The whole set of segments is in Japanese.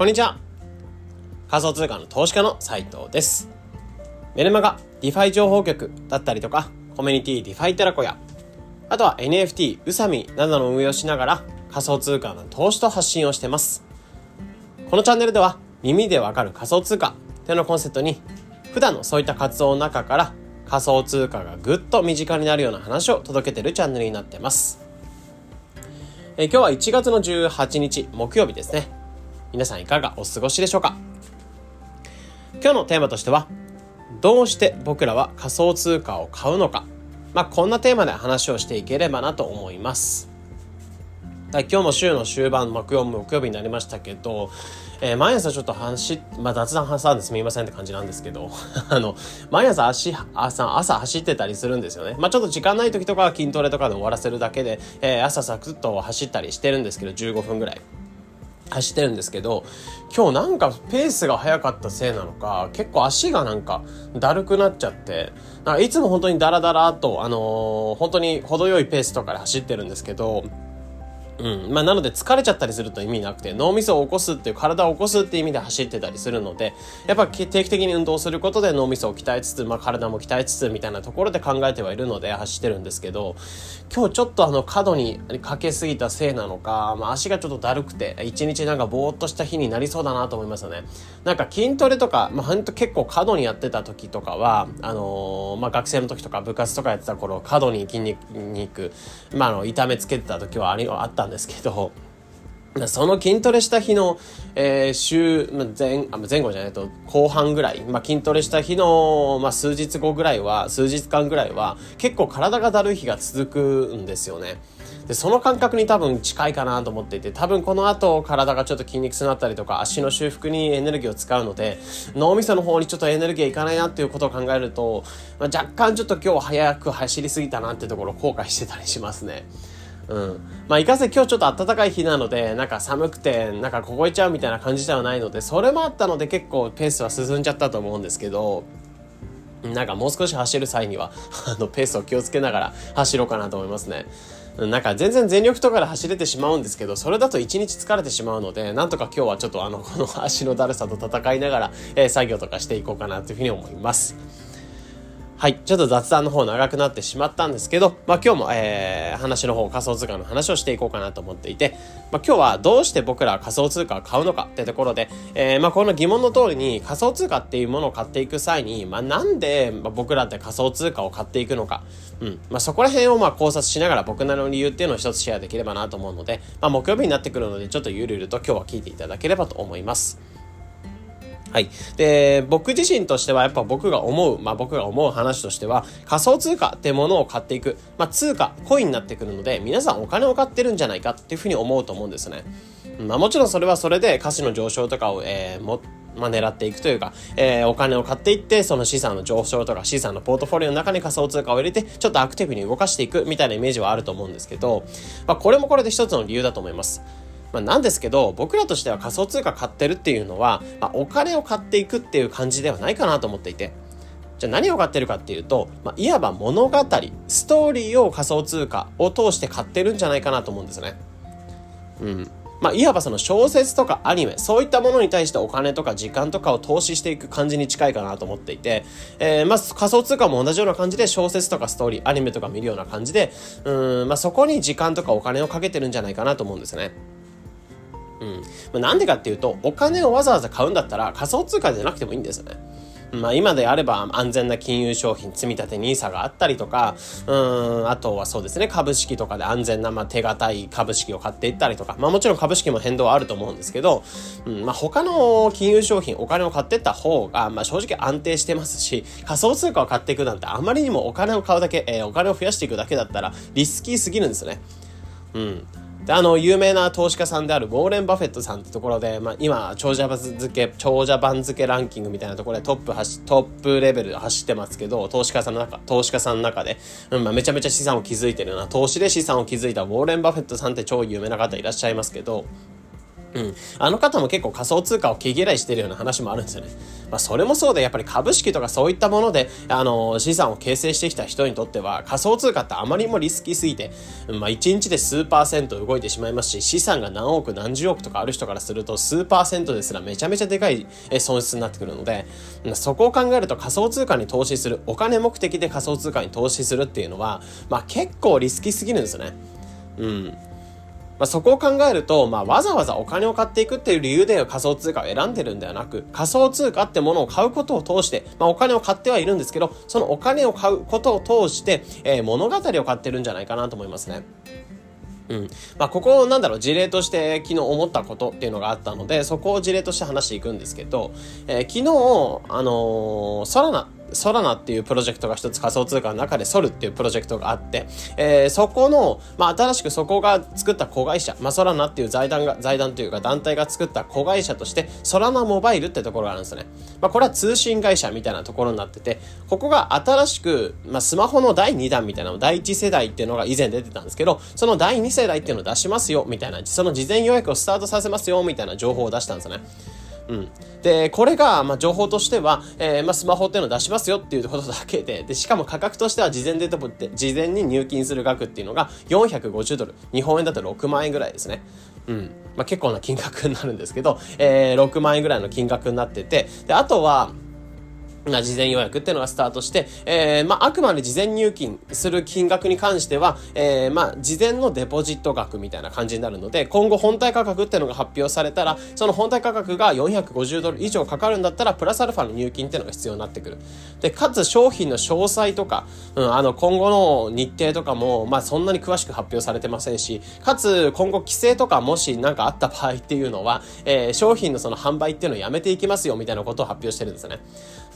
こんにちは。仮想通貨の投資家の斉藤です。メルマガ、 DeFi情報局だったりとか、コミュニティディファイテラコや、あとは NFT、宇佐美などの運営をしながら仮想通貨の投資と発信をしてます。このチャンネルでは耳でわかる仮想通貨というのコンセプトに普段のそういった活動の中から仮想通貨がぐっと身近になるような話を届けてるチャンネルになってます。え今日は1月の18日木曜日ですね。皆さんいかがお過ごしでしょうか？今日のテーマとしては、どうして僕らは仮想通貨を買うのか？まあ、こんなテーマで話をしていければなと思います。今日も週の終盤、木曜木曜日になりましたけど、えー、毎朝ちょっと走まあ、雑談挟んですみませんって感じなんですけど、あの、毎朝足、朝、朝走ってたりするんですよね。まあ、ちょっと時間ない時とかは筋トレとかで終わらせるだけで、えー、朝サクッと走ったりしてるんですけど、15分ぐらい。走ってるんですけど、今日なんかペースが速かったせいなのか、結構足がなんかだるくなっちゃって、なんかいつも本当にダラダラと、あのー、本当に程よいペースとかで走ってるんですけど、うん。まあ、なので疲れちゃったりすると意味なくて、脳みそを起こすっていう、体を起こすっていう意味で走ってたりするので、やっぱ定期的に運動することで脳みそを鍛えつつ、まあ、体も鍛えつつみたいなところで考えてはいるので走ってるんですけど、今日ちょっとあの角にかけすぎたせいなのか、まあ、足がちょっとだるくて、一日なんかぼーっとした日になりそうだなと思いますよね。なんか筋トレとか、まあ、ほんと結構過度にやってた時とかは、あのー、まあ、学生の時とか部活とかやってた頃、過度に筋肉、まあ、あの、痛めつけてた時はありあったんですけど、その筋トレした日の、えー、週、前、前後じゃないと、後半ぐらい、まあ、筋トレした日の、まあ、数日後ぐらいは、数日間ぐらいは、結構体がだるい日が続くんですよね。で、その感覚に多分近いかなと思っていて、多分この後体がちょっと筋肉痛になったりとか、足の修復にエネルギーを使うので、脳みその方にちょっとエネルギーがいかないなっていうことを考えると、まあ、若干ちょっと今日早く走りすぎたなってところを後悔してたりしますね。うん。まあ、いかせ今日ちょっと暖かい日なので、なんか寒くて、なんか凍えちゃうみたいな感じではないので、それもあったので結構ペースは進んじゃったと思うんですけど、なんかもう少し走る際には、あの、ペースを気をつけながら走ろうかなと思いますね。なんか全然全力とかで走れてしまうんですけど、それだと一日疲れてしまうので、なんとか今日はちょっとあの、この足のだるさと戦いながら、えー、作業とかしていこうかなというふうに思います。はい。ちょっと雑談の方長くなってしまったんですけど、まあ今日も、えー、話の方、仮想通貨の話をしていこうかなと思っていて、まあ今日はどうして僕ら仮想通貨を買うのかってところで、えー、まあこの疑問の通りに仮想通貨っていうものを買っていく際に、まあなんで僕らって仮想通貨を買っていくのか、うん。まあそこら辺をまあ考察しながら僕なりの理由っていうのを一つシェアできればなと思うので、まあ木曜日になってくるので、ちょっとゆるゆると今日は聞いていただければと思います。はい。で、僕自身としてはやっぱ僕が思う、まあ僕が思う話としては、仮想通貨ってものを買っていく、まあ通貨、コインになってくるので、皆さんお金を買ってるんじゃないかっていうふうに思うと思うんですね。まあもちろんそれはそれで価値の上昇とかを、えー、も、まあ、狙っていくというか、えー、お金を買っていって、その資産の上昇とか資産のポートフォリオの中に仮想通貨を入れて、ちょっとアクティブに動かしていくみたいなイメージはあると思うんですけど、まあ、これもこれで一つの理由だと思います。まあ、なんですけど、僕らとしては仮想通貨買ってるっていうのは、まあ、お金を買っていくっていう感じではないかなと思っていて。じゃあ何を買ってるかっていうと、まあ、いわば物語、ストーリーを仮想通貨を通して買ってるんじゃないかなと思うんですね。うん。まあ、いわばその小説とかアニメ、そういったものに対してお金とか時間とかを投資していく感じに近いかなと思っていて、えー、まあ、仮想通貨も同じような感じで小説とかストーリー、アニメとか見るような感じで、うん、まあ、そこに時間とかお金をかけてるんじゃないかなと思うんですね。うん。まあ、なんでかっていうと、お金をわざわざ買うんだったら仮想通貨じゃなくてもいいんですよね。まあ今であれば安全な金融商品、積立 NISA があったりとか、うん、あとはそうですね、株式とかで安全な、まあ手堅い株式を買っていったりとか、まあもちろん株式も変動はあると思うんですけど、うん、まあ他の金融商品、お金を買っていった方が、まあ正直安定してますし、仮想通貨を買っていくなんてあまりにもお金を買うだけ、えー、お金を増やしていくだけだったらリスキーすぎるんですね。うん。で、あの、有名な投資家さんであるウォーレン・バフェットさんってところで、まあ、今、長者番付、長者番付ランキングみたいなところでトップ走、トップレベル走ってますけど、投資家さんの中、投資家さんの中で、うんまあ、めちゃめちゃ資産を築いてるような、投資で資産を築いたウォーレン・バフェットさんって超有名な方いらっしゃいますけど、うん。あの方も結構仮想通貨を毛嫌いしてるような話もあるんですよね。まあ、それもそうで、やっぱり株式とかそういったもので、あの、資産を形成してきた人にとっては、仮想通貨ってあまりにもリスキーすぎて、まあ、1日で数パーセント動いてしまいますし、資産が何億何十億とかある人からすると、数パーセントですらめちゃめちゃでかい損失になってくるので、そこを考えると仮想通貨に投資する、お金目的で仮想通貨に投資するっていうのは、まあ、結構リスキーすぎるんですよね。うん。まあ、そこを考えると、まあ、わざわざお金を買っていくっていう理由で仮想通貨を選んでるんではなく、仮想通貨ってものを買うことを通して、まあ、お金を買ってはいるんですけど、そのお金を買うことを通して、えー、物語を買ってるんじゃないかなと思いますね。うん。まあ、ここ、なんだろう、事例として昨日思ったことっていうのがあったので、そこを事例として話していくんですけど、えー、昨日、あのー、ソラナソラナっていうプロジェクトが一つ仮想通貨の中でソルっていうプロジェクトがあって、えー、そこの、まあ、新しくそこが作った子会社、まあ、ソラナっていう財団が、財団というか団体が作った子会社として、ソラナモバイルってところがあるんですよね。まあ、これは通信会社みたいなところになってて、ここが新しく、まあ、スマホの第2弾みたいなの、第1世代っていうのが以前出てたんですけど、その第2世代っていうのを出しますよ、みたいな、その事前予約をスタートさせますよ、みたいな情報を出したんですよね。うん。で、これが、まあ、情報としては、えー、まあ、スマホっていうのを出しますよっていうことだけで、で、しかも価格としては事前でとって、事前に入金する額っていうのが450ドル。日本円だと6万円ぐらいですね。うん。まあ、結構な金額になるんですけど、えー、6万円ぐらいの金額になってて、で、あとは、事前予約っていうのがスタートして、えー、まあ、あくまで事前入金する金額に関しては、えー、まあ、事前のデポジット額みたいな感じになるので、今後本体価格っていうのが発表されたら、その本体価格が450ドル以上かかるんだったら、プラスアルファの入金っていうのが必要になってくる。で、かつ商品の詳細とか、うん、あの、今後の日程とかも、まあ、そんなに詳しく発表されてませんし、かつ、今後規制とかもし何かあった場合っていうのは、えー、商品のその販売っていうのをやめていきますよみたいなことを発表してるんですね。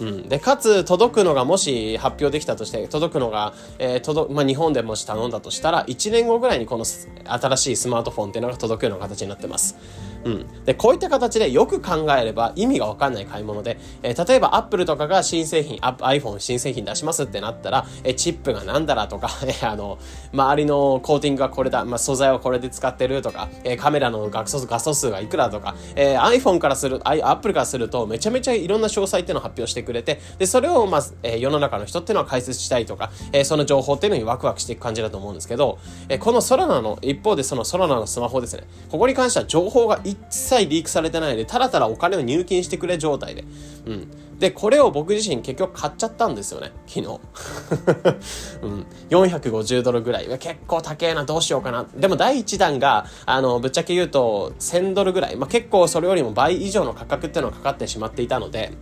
うん。で、かつ、届くのがもし発表できたとして、届くのが、えー、届、まあ、日本でもし頼んだとしたら、1年後ぐらいにこの新しいスマートフォンっていうのが届くような形になってます。うん。で、こういった形でよく考えれば意味がわかんない買い物で、えー、例えば Apple とかが新製品、iPhone 新製品出しますってなったら、えー、チップがなんだらとか、えー、あの、周りのコーティングがこれだ、まあ、素材はこれで使ってるとか、えー、カメラの画素画素数がいくらとか、えー、iPhone からする、Apple からするとめちゃめちゃいろんな詳細っていうのを発表してくれて、で、それをまず、えー、世の中の人っていうのは解説したいとか、えー、その情報っていうのにワクワクしていく感じだと思うんですけど、えー、このソラナの、一方でそのソラナのスマホですね。ここに関しては情報が一切リークされてないで、ただただお金を入金してくれ状態で。うん。で、これを僕自身結局買っちゃったんですよね、昨日。うん。450ドルぐらい。結構高えな、どうしようかな。でも第1弾が、あの、ぶっちゃけ言うと1000ドルぐらい。まあ、結構それよりも倍以上の価格っていうのがかかってしまっていたので、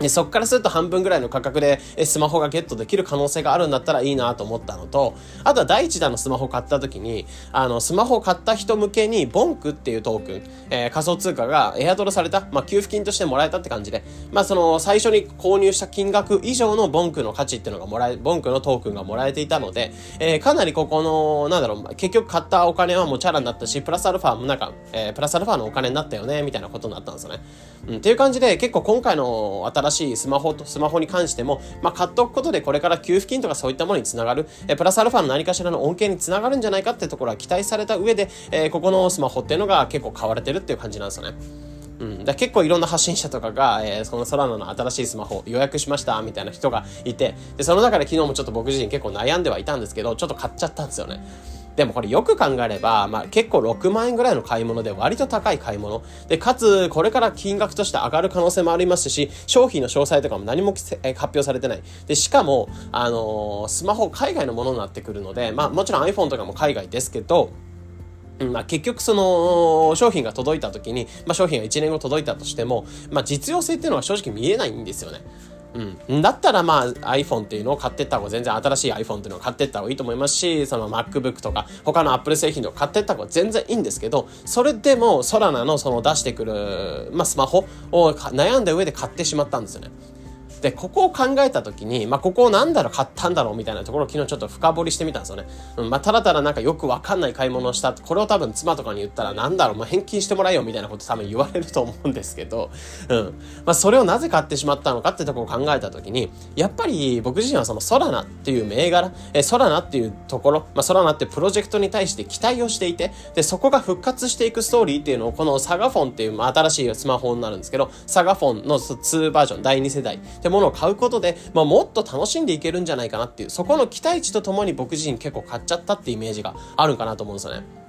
で、そっからすると半分ぐらいの価格でスマホがゲットできる可能性があるんだったらいいなと思ったのと、あとは第一弾のスマホ買った時に、あの、スマホを買った人向けに、ボンクっていうトークン、えー、仮想通貨がエアドロされた、まあ、給付金としてもらえたって感じで、まあ、その、最初に購入した金額以上のボンクの価値っていうのがもらえ、ボンクのトークンがもらえていたので、えー、かなりここの、なんだろう、結局買ったお金はもうチャラになったし、プラスアルファもなんか、えー、プラスアルファのお金になったよね、みたいなことになったんですよね。うん、っていう感じで、結構今回の新しいスマホと、スマホに関しても、まあ、買っておくことでこれから給付金とかそういったものにつながる、えプラスアルファの何かしらの恩恵につながるんじゃないかってところは期待された上で、え、ここのスマホっていうのが結構買われてるっていう感じなんですよね。うん、だ結構いろんな発信者とかが、えー、そのソラナの新しいスマホ予約しましたみたいな人がいて、で、その中で昨日もちょっと僕自身結構悩んではいたんですけど、ちょっと買っちゃったんですよね。でもこれよく考えれば、まあ結構6万円ぐらいの買い物で割と高い買い物。で、かつ、これから金額として上がる可能性もありますし、商品の詳細とかも何も発表されてない。で、しかも、あのー、スマホ海外のものになってくるので、まあもちろん iPhone とかも海外ですけど、まあ、結局その商品が届いた時に、まあ、商品が1年後届いたとしても、まあ、実用性っていうのは正直見えないんですよね。うん。だったらまあ iPhone っていうのを買ってった方が全然新しい iPhone っていうのを買ってった方がいいと思いますし、その MacBook とか他の Apple 製品とか買ってった方が全然いいんですけど、それでもソラナのその出してくる、まあスマホを悩んだ上で買ってしまったんですよね。で、ここを考えた時に、まあ、ここをなんだろう買ったんだろうみたいなところを昨日ちょっと深掘りしてみたんですよね。うん、まあ、ただただなんかよくわかんない買い物をした。これを多分妻とかに言ったらなんだろう、まあ、返金してもらえよみたいなこと多分言われると思うんですけど、うん。まあ、それをなぜ買ってしまったのかってところを考えた時に、やっぱり僕自身はそのソラナっていう銘柄、えソラナっていうところ、まあ、ソラナってプロジェクトに対して期待をしていて、で、そこが復活していくストーリーっていうのをこのサガフォンっていう、まあ、新しいスマホになるんですけど、サガフォンの2バージョン、第2世代ってものを買うことで、まあ、もっと楽しんでいけるんじゃないかなっていう、そこの期待値とともに僕自身結構買っちゃったってイメージがあるかなと思うんですよね。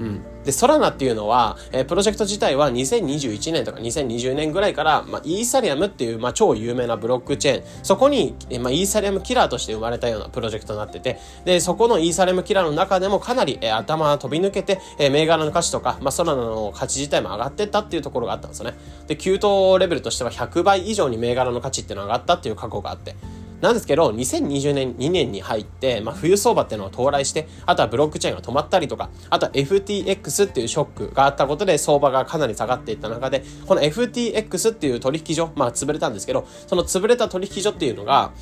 うん。で、ソラナっていうのは、えー、プロジェクト自体は2021年とか2020年ぐらいから、まあ、イーサリアムっていう、まあ、超有名なブロックチェーン、そこに、えー、まあ、イーサリアムキラーとして生まれたようなプロジェクトになってて、で、そこのイーサリアムキラーの中でもかなり、えー、頭飛び抜けて、えー、銘柄の価値とか、まあ、ソラナの価値自体も上がってったっていうところがあったんですよね。で、急騰レベルとしては100倍以上に銘柄の価値っていうのが上がったっていう過去があって、なんですけど、2020年、2年に入って、まあ、冬相場っていうのが到来して、あとはブロックチェーンが止まったりとか、あとは FTX っていうショックがあったことで相場がかなり下がっていった中で、この FTX っていう取引所、まあ、潰れたんですけど、その潰れた取引所っていうのが、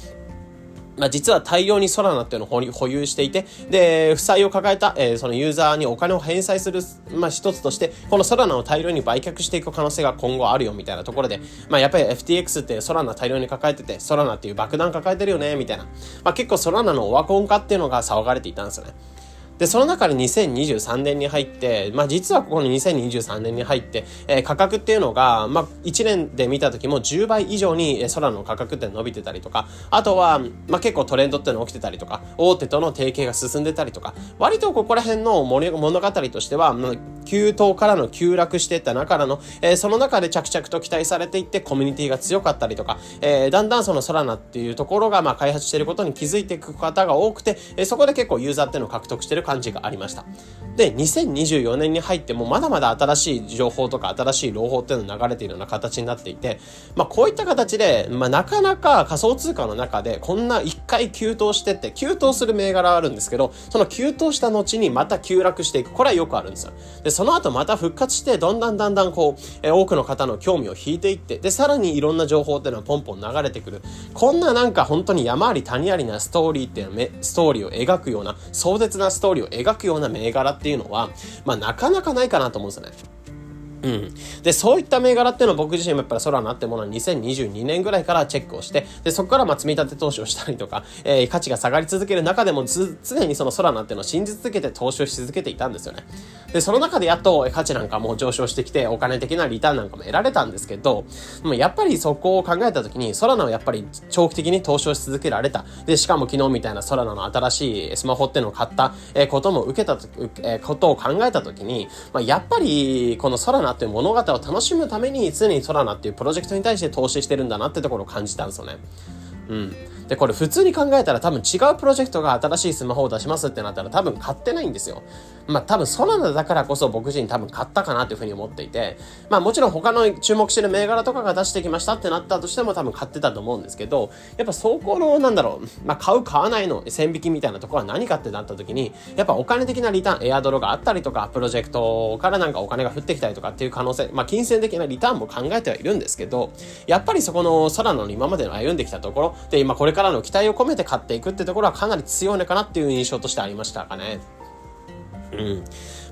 まあ、実は大量にソラナっていうのを保有していて、で、負債を抱えた、えー、そのユーザーにお金を返済する、まあ、一つとして、このソラナを大量に売却していく可能性が今後あるよみたいなところで、まあ、やっぱり FTX ってソラナ大量に抱えてて、ソラナっていう爆弾抱えてるよね、みたいな。まあ、結構ソラナのオワコン化っていうのが騒がれていたんですよね。で、その中で2023年に入って、まあ実はここの2023年に入って、えー、価格っていうのが、まあ1年で見た時も10倍以上に空の価格って伸びてたりとか、あとは、まあ結構トレンドっていうの起きてたりとか、大手との提携が進んでたりとか、割とここら辺の物語としては、まあ、急騰からの急落していった中からの、えー、その中で着々と期待されていってコミュニティが強かったりとか、えー、だんだんそのソラナっていうところが、まあ開発していることに気づいていく方が多くて、えー、そこで結構ユーザーっていうのを獲得してる感じがありました。で、2024年に入ってもまだまだ新しい情報とか新しい朗報っていうのが流れているような形になっていて、まあこういった形で、まあなかなか仮想通貨の中でこんな一回急騰してって、急騰する銘柄あるんですけど、その急騰した後にまた急落していく。これはよくあるんですよ。で、その後また復活して、どんどんだんだんこう、え多くの方の興味を引いていって、で、さらにいろんな情報っていうのはポンポン流れてくる。こんななんか本当に山あり谷ありなストーリーっていうのストーリーを描くような、壮絶なストーリーを描くような銘柄っていうのは、まあなかなかないかなと思うんですよね。うん。で、そういった銘柄っていうのは僕自身もやっぱり空なってものは2022年ぐらいからチェックをして、で、そこからまあ積み立て投資をしたりとか、えー、価値が下がり続ける中でもず、常にその空なっていうのを信じ続けて投資をし続けていたんですよね。で、その中でやっと価値なんかも上昇してきて、お金的なリターンなんかも得られたんですけど、でもやっぱりそこを考えた時に、空ナはやっぱり長期的に投資をし続けられた。で、しかも昨日みたいな空ナの新しいスマホっていうのを買ったことも受けた、えことを考えた時に、まあ、やっぱりこの空ナっていう物語を楽しむために常にソラナっていうプロジェクトに対して投資してるんだなってところを感じたんですよね。うん。で、これ普通に考えたら多分違うプロジェクトが新しいスマホを出しますってなったら多分買ってないんですよ。まあ多分ソラナだからこそ僕自身多分買ったかなというふうに思っていて、まあもちろん他の注目してる銘柄とかが出してきましたってなったとしても多分買ってたと思うんですけど、やっぱそこのなんだろう、まあ買う買わないの線引きみたいなところは何かってなった時に、やっぱお金的なリターン、エアドロがあったりとか、プロジェクトからなんかお金が降ってきたりとかっていう可能性、まあ金銭的なリターンも考えてはいるんですけど、やっぱりそこのソラナの今までの歩んできたところ、で今これからの期待を込めて買っていくってところはかなり強いのかなっていう印象としてありましたかね。うん。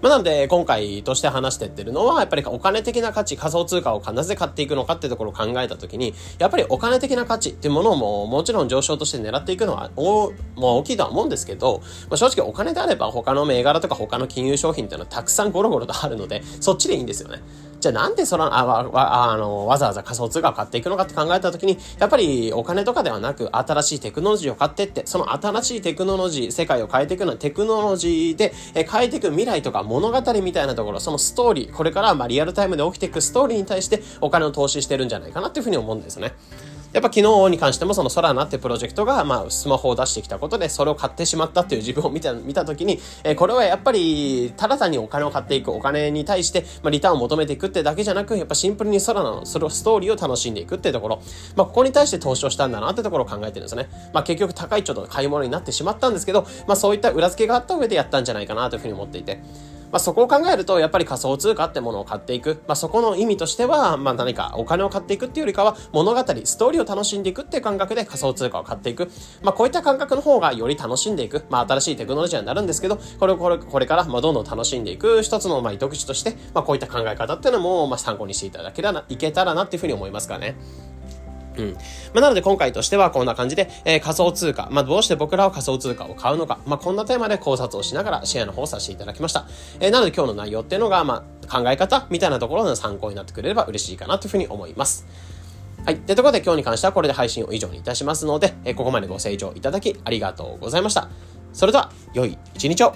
まあ、なので、今回として話してってるのは、やっぱりお金的な価値、仮想通貨をなぜ買っていくのかってところを考えたときに、やっぱりお金的な価値っていうものをももちろん上昇として狙っていくのは、お、もう大きいとは思うんですけど、まあ、正直お金であれば他の銘柄とか他の金融商品っていうのはたくさんゴロゴロとあるので、そっちでいいんですよね。じゃあなんでその、あ、わ、あの、わざわざ仮想通貨を買っていくのかって考えた時に、やっぱりお金とかではなく、新しいテクノロジーを買ってって、その新しいテクノロジー、世界を変えていくのはテクノロジーで、え変えていく未来とか物語みたいなところ、そのストーリー、これからまあリアルタイムで起きていくストーリーに対してお金を投資してるんじゃないかなっていうふうに思うんですね。やっぱ昨日に関してもそのソラナってプロジェクトが、まあ、スマホを出してきたことで、それを買ってしまったっていう自分を見た、見たときに、えー、これはやっぱり、ただ単にお金を買っていく、お金に対して、まあ、リターンを求めていくってだけじゃなく、やっぱシンプルにソラナのそのストーリーを楽しんでいくってところ、まあ、ここに対して投資をしたんだなってところを考えてるんですね。まあ、結局高いちょっと買い物になってしまったんですけど、まあ、そういった裏付けがあった上でやったんじゃないかなというふうに思っていて、まあ、そこを考えると、やっぱり仮想通貨ってものを買っていく。まあ、そこの意味としては、まあ、何かお金を買っていくっていうよりかは、物語、ストーリーを楽しんでいくっていう感覚で仮想通貨を買っていく。まあ、こういった感覚の方がより楽しんでいく。まあ、新しいテクノロジーになるんですけど、これをこれ、これから、まあ、どんどん楽しんでいく一つの、まあ、糸口として、まあ、こういった考え方っていうのも、まあ、参考にしていただけたら、いけたらなっていうふうに思いますからね。うん。まあ、なので今回としてはこんな感じで、えー、仮想通貨、まあ、どうして僕らは仮想通貨を買うのか、まあ、こんなテーマで考察をしながらシェアの方をさせていただきました。えー、なので今日の内容っていうのが、まあ、考え方みたいなところの参考になってくれれば嬉しいかなというふうに思います。はい。ということで今日に関してはこれで配信を以上にいたしますので、えー、ここまでご清聴いただきありがとうございました。それでは、良い一日を